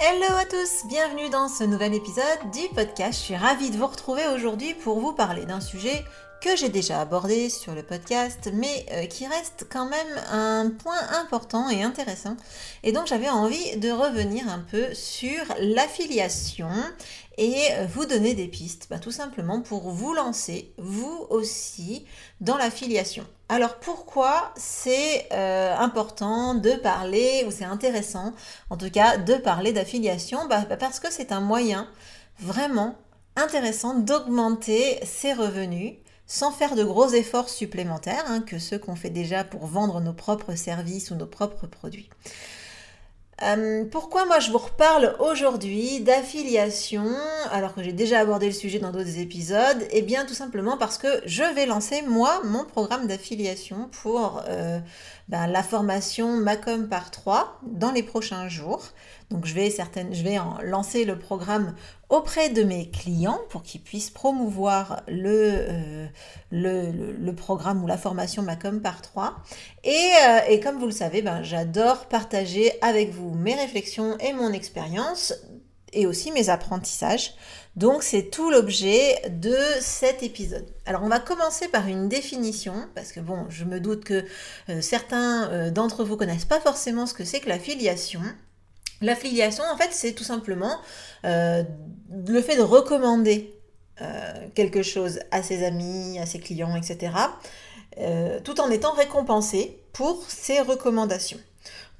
Hello à tous, bienvenue dans ce nouvel épisode du podcast. Je suis ravie de vous retrouver aujourd'hui pour vous parler d'un sujet que j'ai déjà abordé sur le podcast, mais euh, qui reste quand même un point important et intéressant. Et donc j'avais envie de revenir un peu sur l'affiliation et euh, vous donner des pistes, bah, tout simplement pour vous lancer, vous aussi, dans l'affiliation. Alors pourquoi c'est euh, important de parler, ou c'est intéressant en tout cas de parler d'affiliation? Bah, bah, Parce que c'est un moyen vraiment intéressant d'augmenter ses revenus sans faire de gros efforts supplémentaires hein, que ceux qu'on fait déjà pour vendre nos propres services ou nos propres produits. Euh, pourquoi moi je vous reparle aujourd'hui d'affiliation alors que j'ai déjà abordé le sujet dans d'autres épisodes? Eh bien tout simplement parce que je vais lancer moi mon programme d'affiliation pour euh, ben, la formation Macom par 3 dans les prochains jours. Donc je vais, certaines, je vais en lancer le programme auprès de mes clients pour qu'ils puissent promouvoir euh, le, le, programme ou la formation Macom par 3. Et, euh, et comme vous le savez, ben, j'adore partager avec vous mes réflexions et mon expérience et aussi mes apprentissages. Donc c'est tout l'objet de cet épisode. Alors on va commencer par une définition, parce que bon, je me doute que euh, certains d'entre vous connaissent pas forcément ce que c'est que l'affiliation. L'affiliation, en fait, c'est tout simplement euh, le fait de recommander euh, quelque chose à ses amis, à ses clients, etc., euh, tout en étant récompensé pour ses recommandations.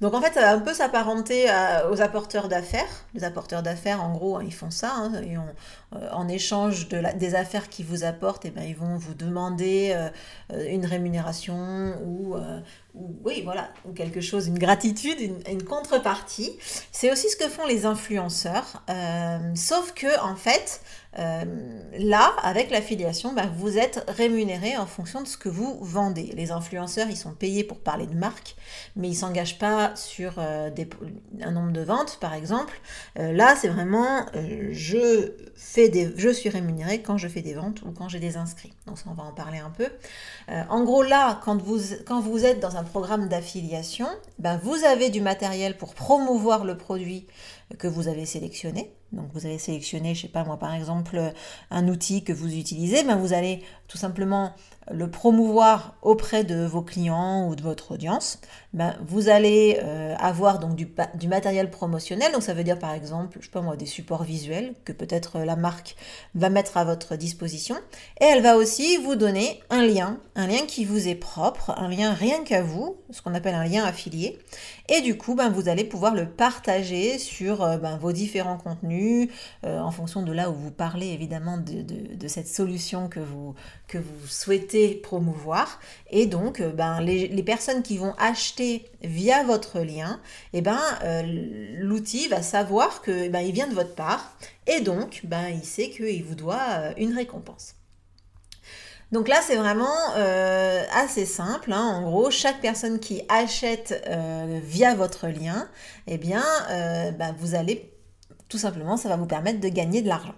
Donc en fait, ça va un peu s'apparenter aux apporteurs d'affaires. Les apporteurs d'affaires, en gros, hein, ils font ça. Hein, en échange de des affaires qu'ils vous apportent, et eh ben, ils vont vous demander une rémunération ou oui, voilà, ou quelque chose, une gratitude, une, contrepartie. C'est aussi ce que font les influenceurs, euh, sauf que en fait, euh, là, avec l'affiliation, bah, vous êtes rémunéré en fonction de ce que vous vendez. Les influenceurs, ils sont payés pour parler de marque, mais ils s'engagent pas sur euh, un nombre de ventes, par exemple. là, c'est vraiment, je fais des, je suis rémunéré quand je fais des ventes ou quand j'ai des inscrits. Donc on va en parler un peu. en gros, là, quand vous êtes dans un programme d'affiliation, ben vous avez du matériel pour promouvoir le produit que vous avez sélectionné. Donc vous avez sélectionné, je sais pas moi par exemple, un outil que vous utilisez, ben vous allez tout simplement le promouvoir auprès de vos clients ou de votre audience. Ben, vous allez euh, avoir donc du, du, matériel promotionnel, donc ça veut dire par exemple, je sais pas moi, des supports visuels que peut-être la marque va mettre à votre disposition. Et elle va aussi vous donner un lien, un lien qui vous est propre, un lien rien qu'à vous, ce qu'on appelle un lien affilié. Et du coup, ben, vous allez pouvoir le partager sur euh, ben, vos différents contenus, euh, en fonction de là où vous parlez évidemment de, cette solution que vous, que souhaitez promouvoir. Et donc, euh, ben, les, les, personnes qui vont acheter via votre lien, et ben, l'outil va savoir que ben, il vient de votre part. Et donc, ben, il sait qu'il vous doit une récompense. Donc là, c'est vraiment euh, assez simple. Hein. En gros, chaque personne qui achète euh, via votre lien, eh bien, euh, bah, vous allez tout simplement, ça va vous permettre de gagner de l'argent.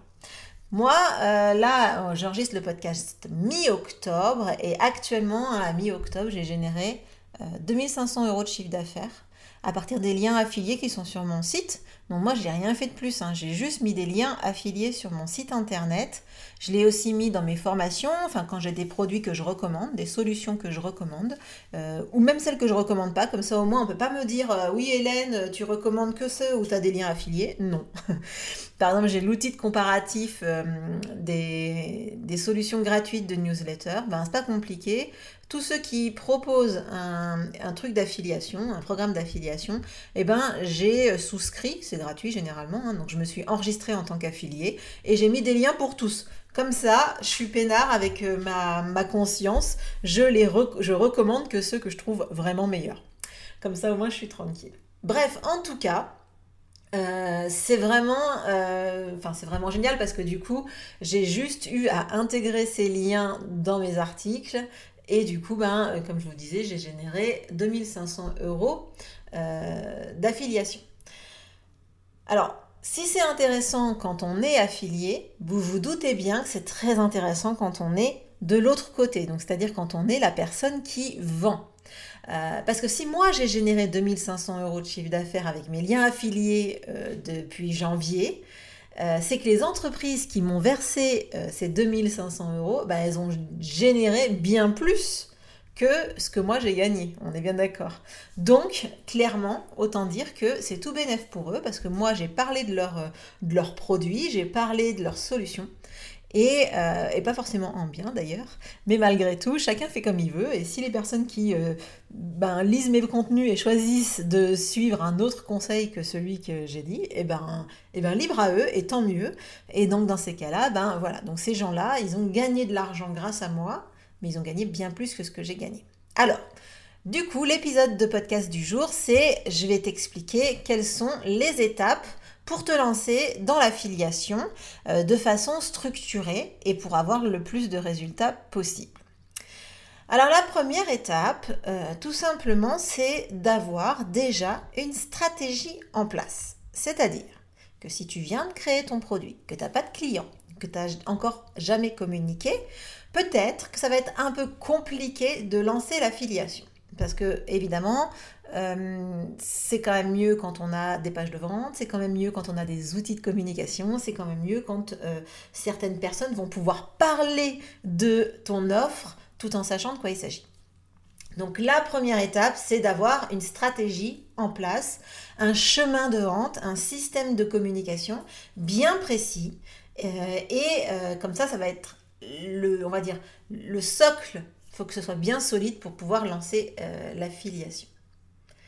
Moi, là, j'enregistre le podcast mi-octobre et actuellement, à mi-octobre, j'ai généré 2500 euros de chiffre d'affaires à partir des liens affiliés qui sont sur mon site. Donc moi, j'ai rien fait de plus. Hein. J'ai juste mis des liens affiliés sur mon site internet. Je l'ai aussi mis dans mes formations, enfin quand j'ai des produits que je recommande, des solutions que je recommande, euh, ou même celles que je recommande pas. Comme ça, au moins, on peut pas me dire euh, oui, Hélène, tu recommandes que ceux où tu as des liens affiliés. Non. Par exemple, j'ai l'outil de comparatif euh, des, des, solutions gratuites de newsletter. Ben, c'est pas compliqué tous ceux qui proposent un, truc d'affiliation, un programme d'affiliation, eh ben, j'ai souscrit, c'est gratuit généralement, hein, donc je me suis enregistrée en tant qu'affilié et j'ai mis des liens pour tous. Comme ça, je suis peinard avec euh, ma, conscience, je, les je recommande que ceux que je trouve vraiment meilleurs. Comme ça, au moins, je suis tranquille. Bref, en tout cas, euh, c'est vraiment, euh, vraiment génial parce que du coup j'ai juste eu à intégrer ces liens dans mes articles et du coup, ben, comme je vous disais, j'ai généré 2500 euros d'affiliation. Alors, si c'est intéressant quand on est affilié, vous vous doutez bien que c'est très intéressant quand on est de l'autre côté, donc c'est-à-dire quand on est la personne qui vend. Euh, parce que si moi j'ai généré 2500 euros de chiffre d'affaires avec mes liens affiliés depuis janvier, euh, c'est que les entreprises qui m'ont versé euh, ces 2500 euros, bah, elles ont généré bien plus que ce que moi j'ai gagné. On est bien d'accord. Donc, clairement, autant dire que c'est tout bénéf pour eux parce que moi j'ai parlé de, leur, euh, de leurs produits, j'ai parlé de leurs solutions. Euh, et, pas forcément en bien d'ailleurs, mais malgré tout, chacun fait comme il veut, et si les personnes qui euh, ben, lisent mes contenus et choisissent de suivre un autre conseil que celui que j'ai dit, et eh ben, et eh ben libre à eux, et tant mieux, et donc dans ces cas-là, ben voilà, donc ces gens-là, ils ont gagné de l'argent grâce à moi, mais ils ont gagné bien plus que ce que j'ai gagné. Alors, du coup, l'épisode de podcast du jour, c'est je vais t'expliquer quelles sont les étapes pour te lancer dans l'affiliation euh, de façon structurée et pour avoir le plus de résultats possible. Alors la première étape, euh, tout simplement, c'est d'avoir déjà une stratégie en place. C'est-à-dire que si tu viens de créer ton produit, que tu n'as pas de client, que tu n'as encore jamais communiqué, peut-être que ça va être un peu compliqué de lancer l'affiliation. Parce que, évidemment, euh, c'est quand même mieux quand on a des pages de vente, c'est quand même mieux quand on a des outils de communication, c'est quand même mieux quand euh, certaines personnes vont pouvoir parler de ton offre tout en sachant de quoi il s'agit. Donc la première étape, c'est d'avoir une stratégie en place, un chemin de vente, un système de communication bien précis. Euh, et comme ça, ça va être le, on va dire, le socle. Il faut que ce soit bien solide pour pouvoir lancer l'affiliation.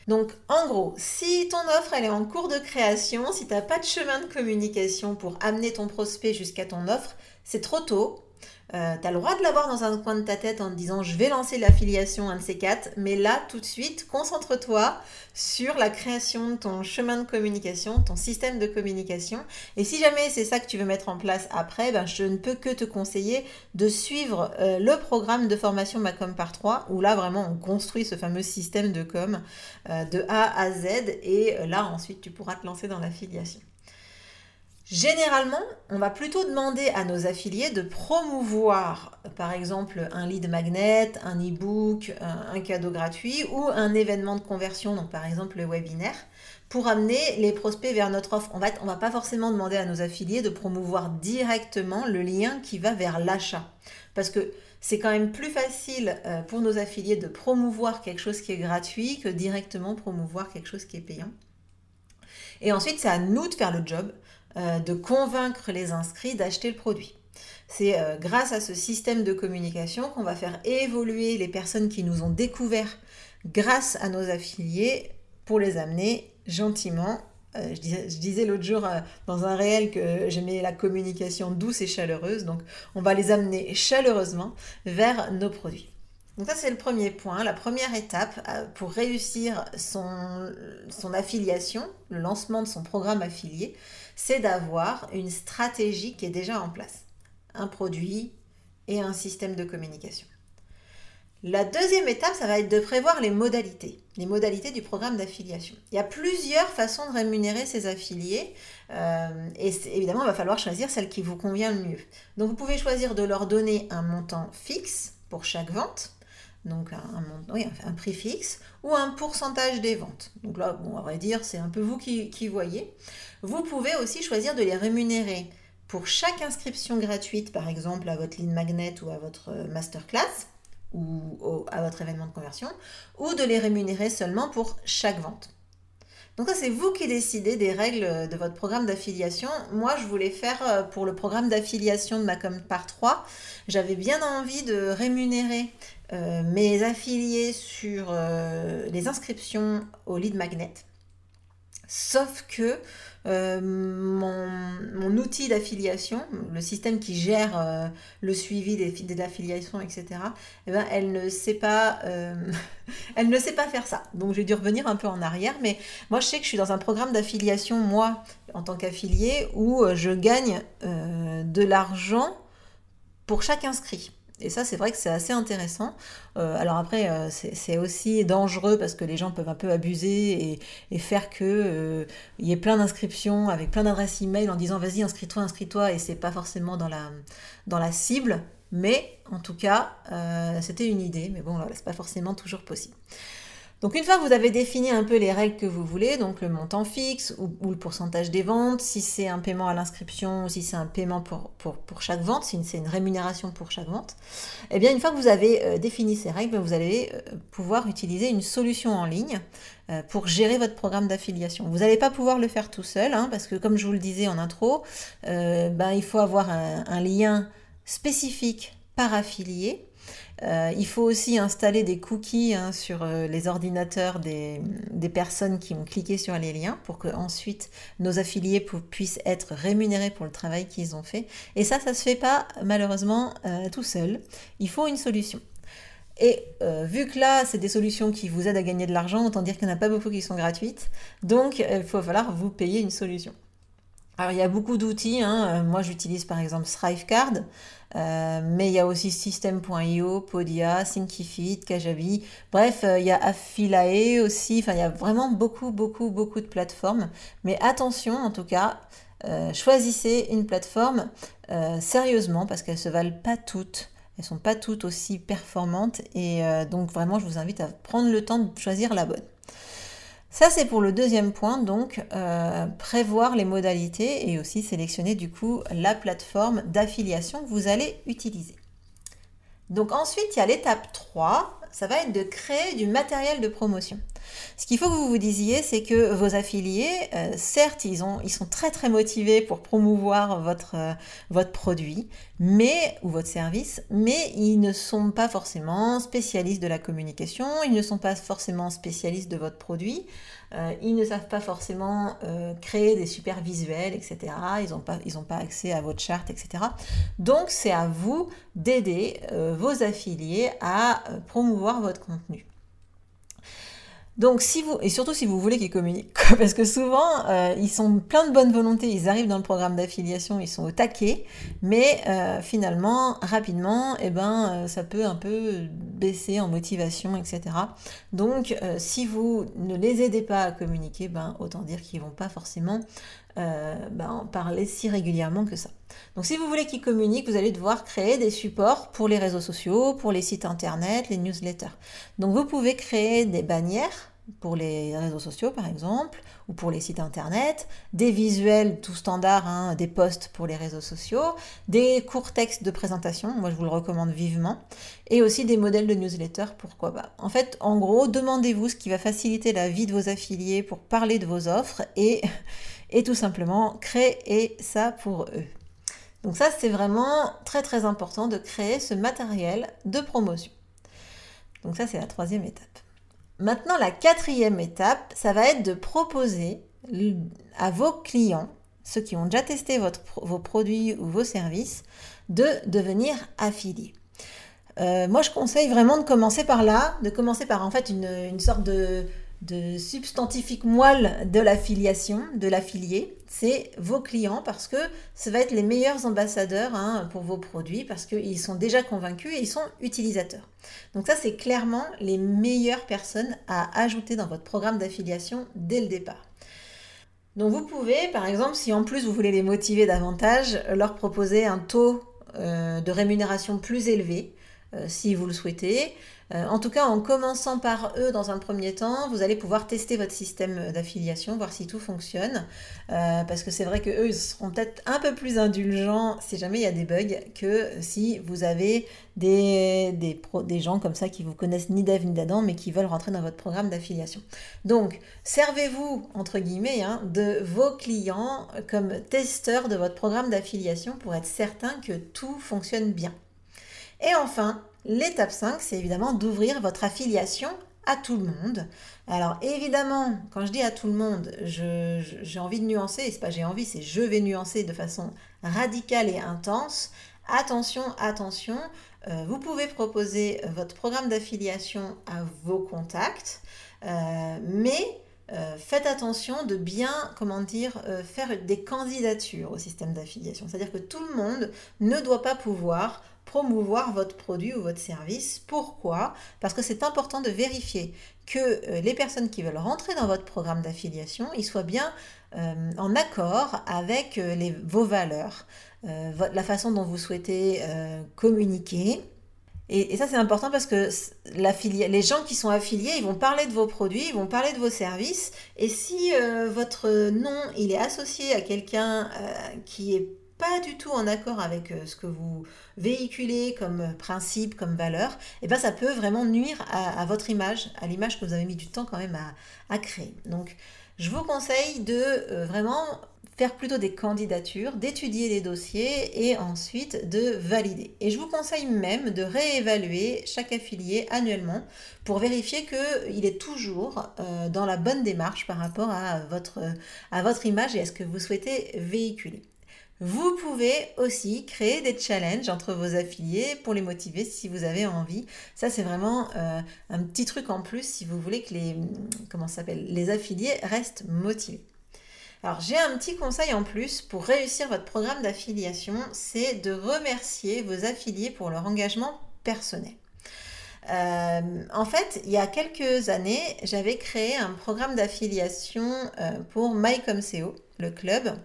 Donc en gros, si ton offre elle est en cours de création, si tu n'as pas de chemin de communication pour amener ton prospect jusqu'à ton offre, c'est trop tôt. Euh, tu as le droit de l'avoir dans un coin de ta tête en te disant je vais lancer l'affiliation, un de ces quatre, mais là tout de suite, concentre-toi sur la création de ton chemin de communication, ton système de communication. Et si jamais c'est ça que tu veux mettre en place après, ben, je ne peux que te conseiller de suivre euh, le programme de formation Macom par 3, où là vraiment on construit ce fameux système de com euh, de A à Z, et là ensuite tu pourras te lancer dans l'affiliation. Généralement, on va plutôt demander à nos affiliés de promouvoir, par exemple, un lead magnet, un e-book, un, cadeau gratuit ou un événement de conversion, donc par exemple le webinaire, pour amener les prospects vers notre offre. En fait, on ne va pas forcément demander à nos affiliés de promouvoir directement le lien qui va vers l'achat. Parce que c'est quand même plus facile euh, pour nos affiliés de promouvoir quelque chose qui est gratuit que directement promouvoir quelque chose qui est payant. Et ensuite, c'est à nous de faire le job de convaincre les inscrits d'acheter le produit. C'est euh, grâce à ce système de communication qu'on va faire évoluer les personnes qui nous ont découverts grâce à nos affiliés pour les amener gentiment. Euh, je disais, l'autre jour dans un réel que j'aimais la communication douce et chaleureuse, donc on va les amener chaleureusement vers nos produits. Donc ça c'est le premier point, la première étape pour réussir son, son affiliation, le lancement de son programme affilié, c'est d'avoir une stratégie qui est déjà en place, un produit et un système de communication. La deuxième étape, ça va être de prévoir les modalités, les modalités du programme d'affiliation. Il y a plusieurs façons de rémunérer ces affiliés euh, et évidemment, il va falloir choisir celle qui vous convient le mieux. Donc vous pouvez choisir de leur donner un montant fixe pour chaque vente donc un, prix fixe, ou un pourcentage des ventes. Donc là, bon, à vrai dire, c'est un peu vous qui, voyez. Vous pouvez aussi choisir de les rémunérer pour chaque inscription gratuite, par exemple à votre ligne magnet ou à votre masterclass, ou à votre événement de conversion, ou de les rémunérer seulement pour chaque vente. Donc ça, c'est vous qui décidez des règles de votre programme d'affiliation. Moi, je voulais faire euh, pour le programme d'affiliation de ma par 3, j'avais bien envie de rémunérer euh, mes affiliés sur euh, les inscriptions au lead magnet. Sauf que euh, mon, outil d'affiliation, le système qui gère euh, le suivi des, affiliations, etc., eh ben, elle, ne sait pas, euh, elle ne sait pas faire ça. Donc j'ai dû revenir un peu en arrière, mais moi je sais que je suis dans un programme d'affiliation, moi, en tant qu'affilié, où je gagne de l'argent pour chaque inscrit. Et ça, c'est vrai que c'est assez intéressant. Euh, alors après, euh, c'est aussi dangereux parce que les gens peuvent un peu abuser et, faire que euh, il y ait plein d'inscriptions avec plein d'adresses email en disant vas-y inscris-toi, inscris-toi et c'est pas forcément dans la, dans la cible. Mais en tout cas, c'était une idée. Mais bon, là, c'est pas forcément toujours possible. Donc une fois que vous avez défini un peu les règles que vous voulez, donc le montant fixe ou, le pourcentage des ventes, si c'est un paiement à l'inscription, si c'est un paiement pour, pour, chaque vente, si c'est une rémunération pour chaque vente, eh bien une fois que vous avez euh, défini ces règles, vous allez euh, pouvoir utiliser une solution en ligne euh, pour gérer votre programme d'affiliation. Vous n'allez pas pouvoir le faire tout seul, hein, parce que comme je vous le disais en intro, ben, il faut avoir un lien spécifique par affilié euh, il faut aussi installer des cookies hein, sur euh, les ordinateurs des, personnes qui ont cliqué sur les liens pour que ensuite nos affiliés puissent être rémunérés pour le travail qu'ils ont fait. Et ça, ça ne se fait pas malheureusement euh, tout seul. Il faut une solution. Et vu que là, c'est des solutions qui vous aident à gagner de l'argent, autant dire qu'il n'y en a pas beaucoup qui sont gratuites. Donc, il faut falloir vous payer une solution. Alors il y a beaucoup d'outils, hein. moi j'utilise par exemple Thrivecard, euh, mais il y a aussi System.io, Podia, Thinkific, Kajabi, bref euh, il y a Affilae aussi, enfin il y a vraiment beaucoup beaucoup beaucoup de plateformes, mais attention en tout cas, choisissez une plateforme sérieusement parce qu'elles ne se valent pas toutes. Elles sont pas toutes aussi performantes et donc vraiment je vous invite à prendre le temps de choisir la bonne. Ça, c'est pour le deuxième point, donc euh, prévoir les modalités et aussi sélectionner du coup la plateforme d'affiliation que vous allez utiliser. Donc ensuite, il y a l'étape 3, ça va être de créer du matériel de promotion. Ce qu'il faut que vous vous disiez, c'est que vos affiliés, euh, certes, ils, ont, ils sont très très motivés pour promouvoir votre, euh, votre produit mais, ou votre service, mais ils ne sont pas forcément spécialistes de la communication, ils ne sont pas forcément spécialistes de votre produit, euh, ils ne savent pas forcément créer des super visuels, etc. Ils n'ont pas, pas accès à votre charte, etc. Donc c'est à vous d'aider vos affiliés à promouvoir votre contenu. Donc, si vous, et surtout si vous voulez qu'ils communiquent, parce que souvent, euh, ils sont plein de bonne volonté, ils arrivent dans le programme d'affiliation, ils sont au taquet, mais euh, finalement, rapidement, eh ben, euh, ça peut un peu baisser en motivation, etc. Donc, si vous ne les aidez pas à communiquer, ben, autant dire qu'ils vont pas forcément ben, en parler si régulièrement que ça. Donc si vous voulez qu'ils communiquent, vous allez devoir créer des supports pour les réseaux sociaux, pour les sites internet, les newsletters. Donc vous pouvez créer des bannières pour les réseaux sociaux par exemple, ou pour les sites internet, des visuels tout standard, hein, des posts pour les réseaux sociaux, des courts textes de présentation, moi je vous le recommande vivement, et aussi des modèles de newsletter, pourquoi pas. En fait, en gros, demandez-vous ce qui va faciliter la vie de vos affiliés pour parler de vos offres et, et tout simplement créer ça pour eux. Donc ça, c'est vraiment très très important de créer ce matériel de promotion. Donc ça, c'est la troisième étape. Maintenant, la quatrième étape, ça va être de proposer à vos clients, ceux qui ont déjà testé vos produits ou vos services, de devenir affiliés. Euh, moi, je conseille vraiment de commencer par là, de commencer par en fait une sorte de, de substantifique moelle de l'affiliation, de l'affilié, c'est vos clients parce que ça va être les meilleurs ambassadeurs hein, pour vos produits parce qu'ils sont déjà convaincus et ils sont utilisateurs. Donc ça, c'est clairement les meilleures personnes à ajouter dans votre programme d'affiliation dès le départ. Donc vous pouvez, par exemple, si en plus vous voulez les motiver davantage, leur proposer un taux euh, de rémunération plus élevé si vous le souhaitez. Euh, en tout cas, en commençant par eux dans un premier temps, vous allez pouvoir tester votre système d'affiliation, voir si tout fonctionne. Euh, parce que c'est vrai qu'eux, ils seront peut-être un peu plus indulgents si jamais il y a des bugs que si vous avez des, gens comme ça qui vous connaissent ni d'Ève ni d'Adam, mais qui veulent rentrer dans votre programme d'affiliation. Donc, servez-vous, entre guillemets, hein, de vos clients comme testeurs de votre programme d'affiliation pour être certain que tout fonctionne bien. Et enfin, L'étape 5, c'est évidemment d'ouvrir votre affiliation à tout le monde. Alors évidemment, quand je dis à tout le monde, j'ai envie de nuancer, et c'est pas j'ai envie, c'est je vais nuancer de façon radicale et intense. Attention, attention, euh, vous pouvez proposer votre programme d'affiliation à vos contacts, euh, mais euh, faites attention de bien, comment dire, faire des candidatures au système d'affiliation. C'est-à-dire que tout le monde ne doit pas pouvoir promouvoir votre produit ou votre service. Pourquoi? Parce que c'est important de vérifier que euh, les personnes qui veulent rentrer dans votre programme d'affiliation, ils soient bien euh, en accord avec euh, vos valeurs, la façon dont vous souhaitez communiquer. Et, ça, c'est important parce que les gens qui sont affiliés, ils vont parler de vos produits, ils vont parler de vos services. Et si votre nom, il est associé à quelqu'un qui est pas du tout en accord avec euh, ce que vous véhiculez comme euh, principe, comme valeur, et eh ben ça peut vraiment nuire à, votre image, à l'image que vous avez mis du temps quand même à, créer. Donc je vous conseille de euh, vraiment faire plutôt des candidatures, d'étudier les dossiers et ensuite de valider. Et je vous conseille même de réévaluer chaque affilié annuellement pour vérifier qu'il est toujours dans la bonne démarche par rapport à votre image et à ce que vous souhaitez véhiculer. Vous pouvez aussi créer des challenges entre vos affiliés pour les motiver si vous avez envie. Ça, c'est vraiment euh, un petit truc en plus si vous voulez que les, comment les affiliés restent motivés. Alors, j'ai un petit conseil en plus pour réussir votre programme d'affiliation, c'est de remercier vos affiliés pour leur engagement personnel. Euh, en fait, il y a quelques années, j'avais créé un programme d'affiliation euh, pour MyComSeo, le club,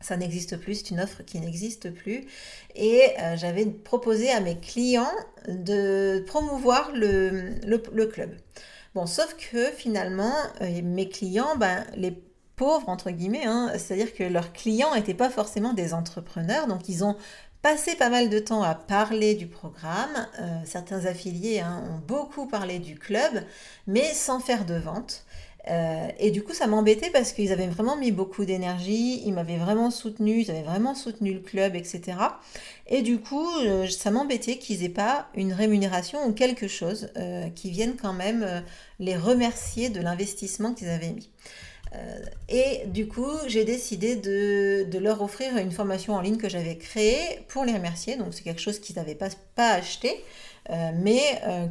ça n'existe plus, c'est une offre qui n'existe plus. Et euh, j'avais proposé à mes clients de promouvoir le, club. Bon, sauf que finalement, euh, mes clients, ben, les pauvres, entre guillemets, hein, c'est-à-dire que leurs clients n'étaient pas forcément des entrepreneurs, donc ils ont passé pas mal de temps à parler du programme. Euh, certains affiliés hein, ont beaucoup parlé du club, mais sans faire de vente. Euh, et du coup, ça m'embêtait parce qu'ils avaient vraiment mis beaucoup d'énergie, ils m'avaient vraiment soutenu, ils avaient vraiment soutenu le club, etc. Et du coup, euh, ça m'embêtait qu'ils n'aient pas une rémunération ou quelque chose euh, qui vienne quand même les remercier de l'investissement qu'ils avaient mis. et du coup, j'ai décidé de, de, leur offrir une formation en ligne que j'avais créée pour les remercier. Donc, c'est quelque chose qu'ils n'avaient pas, pas acheté, mais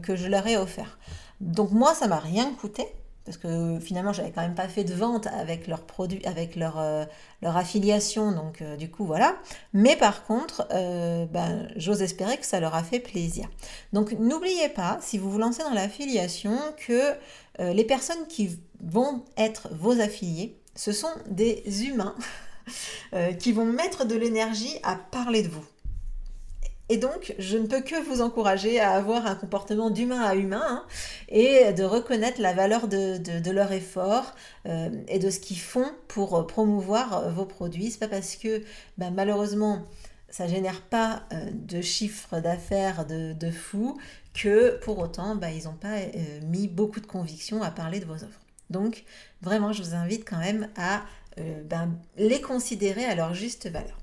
que je leur ai offert. Donc, moi, ça m'a rien coûté parce que finalement j'avais quand même pas fait de vente avec leurs produits, avec leur, euh, leur affiliation, donc euh, du coup voilà. Mais par contre, euh, ben, j'ose espérer que ça leur a fait plaisir. Donc n'oubliez pas, si vous vous lancez dans l'affiliation, que les personnes qui vont être vos affiliés, ce sont des humains qui vont mettre de l'énergie à parler de vous. Et donc, je ne peux que vous encourager à avoir un comportement d'humain à humain hein, et de reconnaître la valeur de, leur effort euh, et de ce qu'ils font pour promouvoir vos produits. C'est pas parce que ben, malheureusement ça génère pas euh, de chiffre d'affaires de, de, fou que pour autant ben, ils n'ont pas euh, mis beaucoup de conviction à parler de vos offres. Donc vraiment, je vous invite quand même à ben, les considérer à leur juste valeur.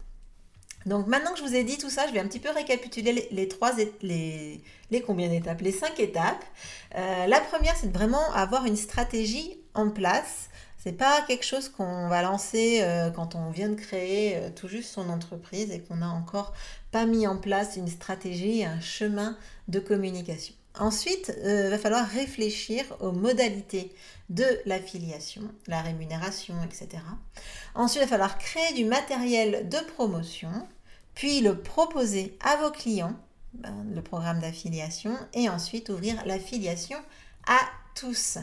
Donc maintenant que je vous ai dit tout ça, je vais un petit peu récapituler les, trois, les, les combien d'étapes? Les cinq étapes. Euh, la première, c'est vraiment avoir une stratégie en place. C'est pas quelque chose qu'on va lancer euh, quand on vient de créer euh, tout juste son entreprise et qu'on n'a encore pas mis en place une stratégie, un chemin de communication. Ensuite, il va falloir réfléchir aux modalités de l'affiliation, la rémunération, etc. Ensuite, il va falloir créer du matériel de promotion puis le proposer à vos clients, ben, le programme d'affiliation, et ensuite ouvrir l'affiliation à tous.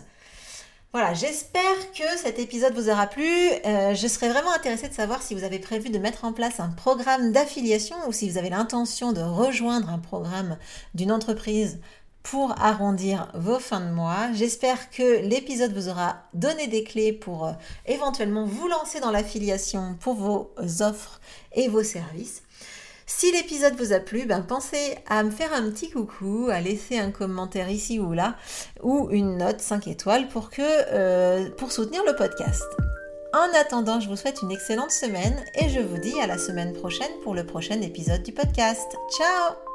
Voilà, j'espère que cet épisode vous aura plu. Euh, je serais vraiment intéressée de savoir si vous avez prévu de mettre en place un programme d'affiliation ou si vous avez l'intention de rejoindre un programme d'une entreprise pour arrondir vos fins de mois. J'espère que l'épisode vous aura donné des clés pour euh, éventuellement vous lancer dans l'affiliation pour vos offres et vos services. Si l'épisode vous a plu, ben pensez à me faire un petit coucou, à laisser un commentaire ici ou là, ou une note 5 étoiles pour, que, euh, pour soutenir le podcast. En attendant, je vous souhaite une excellente semaine et je vous dis à la semaine prochaine pour le prochain épisode du podcast. Ciao